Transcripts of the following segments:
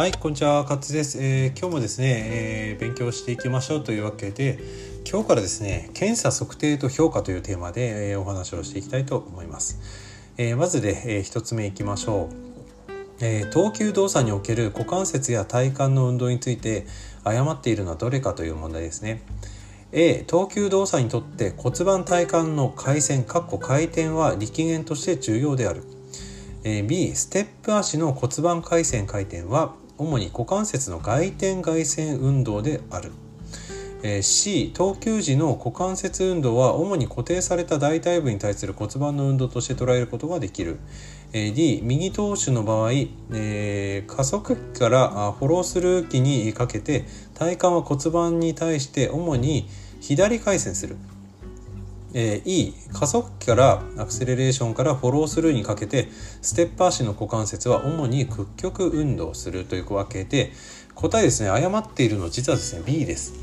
はい、こんにちは、勝です、えー、今日もですね、えー、勉強していきましょうというわけで、今日からですね、検査測定と評価というテーマで、えー、お話をしていきたいと思います。えまずで、え、1つ目いきましょう。え投球動作における股関節や体幹の運動について誤っているのはどれかという問題ですね。A 投球動作にとって骨盤体幹の回線回転は力源として重要である B ステップ足の骨盤回線回転は主に股関節の外転外旋運動である。え C 投球時の股関節運動は主に固定された大腿部に対する骨盤の運動として捉えることができる。え D 右投手の場合、えー、加速機からフォロースルー機にかけて体幹は骨盤に対して主に左回旋する。えー、E 加速器からアクセレレーションからフォロースルーにかけてステップ足の股関節は主に屈曲運動するというわけで答えですね。誤っているの実はですね B です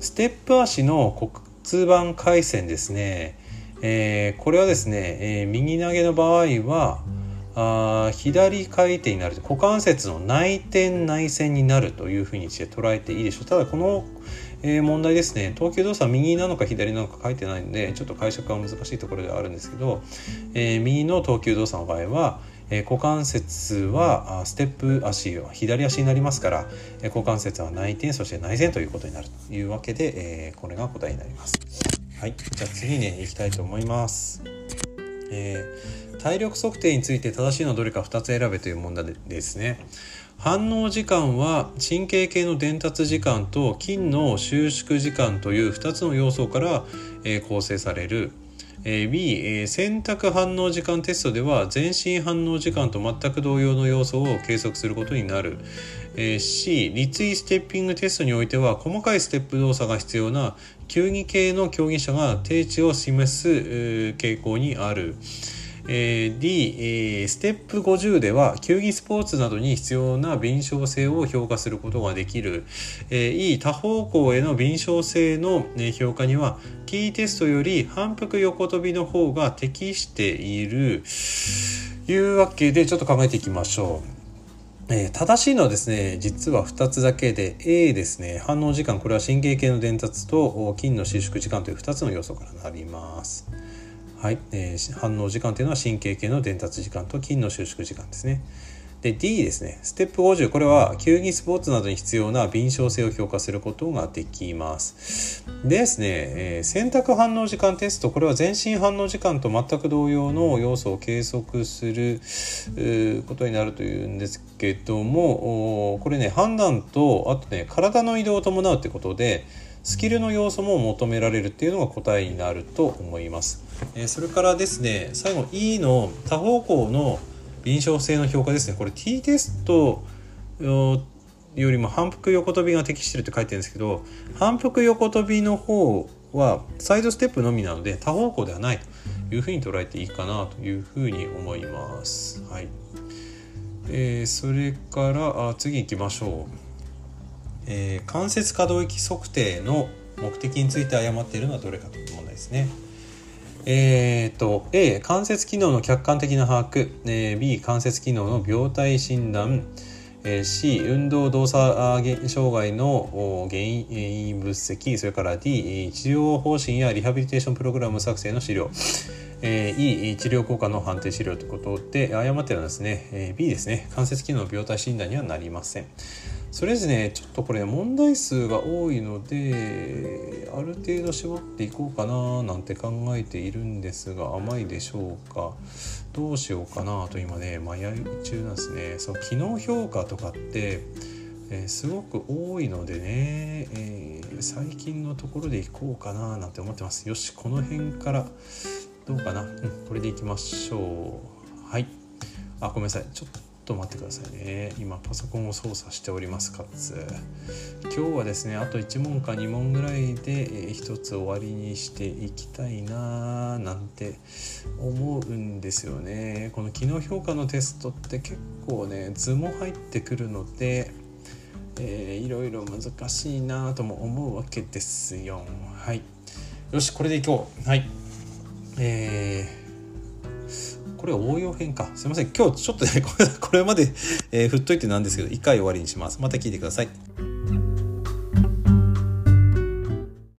ス。テップ足の骨盤回線ですね、えー、これはですね、えー、右投げの場合はあ左回転になる。股関節の内転内旋になるというふうにして捉えていいでしょう。ただこのえー、問題ですね投球動作右なのか左なのか書いてないのでちょっと解釈は難しいところではあるんですけど、えー、右の投球動作の場合は、えー、股関節はステップ足左足になりますから、え、股関節は内転そして内旋ということになるというわけで、え、これが答えになります。はい、じゃあ次ねいきたいと思います。え、体力測定について正しいのどれか2つ選べという問題ですね。反応時間は神経系の伝達時間と筋の収縮時間という2つの要素から、構成される。B 選択反応時間テストでは全身反応時間と全く同様の要素を計測することになる C 立位ステッピングテストにおいては細かいステップ動作が必要な球技系の競技者が定値を示す傾向にある。えー、D、えー、ステップ50では球技スポーツなどに必要な敏捷性を評価することができる、えー、E 多方向への敏捷性の、ね、評価には T テストより反復横跳びの方が適しているいうわけでちょっと考えていきましょう。え、正しいのはですね実は2つだけで A ですね反応時間これは神経系の伝達と筋の収縮時間という2つの要素からなります。はい、えー、反応時間というのは神経系の伝達時間と筋の収縮時間ですね。で D ですね。ステップ50これは球技スポーツなどに必要な敏捷性を評価することができます。でですね、えー、選択反応時間テスト。これは全身反応時間と全く同様の要素を計測することになるというんですけどもこれね判断とあとね体の移動を伴うってことでスキルの要素も求められるっていうのが答えになると思います。えそれからですね最後 E の多方向の臨床性の評価ですねこれ T テストよりも反復横跳びが適してるって書いてるんですけど反復横跳びの方はサイドステップのみなので多方向ではないというふうに捉えていいかなというふうに思います。はいえー、それからあ次行きましょう。えー、関節可動域測定の目的について誤っているのはどれかという問題ですね。えーと、A 関節機能の客観的な把握、えー、B 関節機能の病態診断、えー、C 運動動作障害の原因分析それから D 治療方針やリハビリテーションプログラム作成の資料、えー、E 治療効果の判定資料ということで誤っているのはですね、えー、B ですね。関節機能病態診断にはなりません。それですねちょっとこれ問題数が多いのである程度絞っていこうかななんて考えているんですが甘いでしょうか？どうしようかなと今ね迷い中なんですね。その機能評価とかってえー、すごく多いのでね、えー、最近のところでいこうかななんて思ってます。よしこの辺からどうかな、うん、これでいきましょう。はい。あごめんなさい。ちょっとと待ってくださいね。今パソコンを操作しておりますかつ。今日はですねあと1問か2問ぐらいで1つ終わりにしていきたいななんて思うんですよね。この機能評価のテストって結構ね図も入ってくるのでえー、いろいろ難しいなとも思うわけですよ。はい。よしこれでいこう。はい。えーこれ応用編か。すいません。今日ちょっとねこれまで、えー、振っといてなんですけど1回終わりにします。また聞いてください。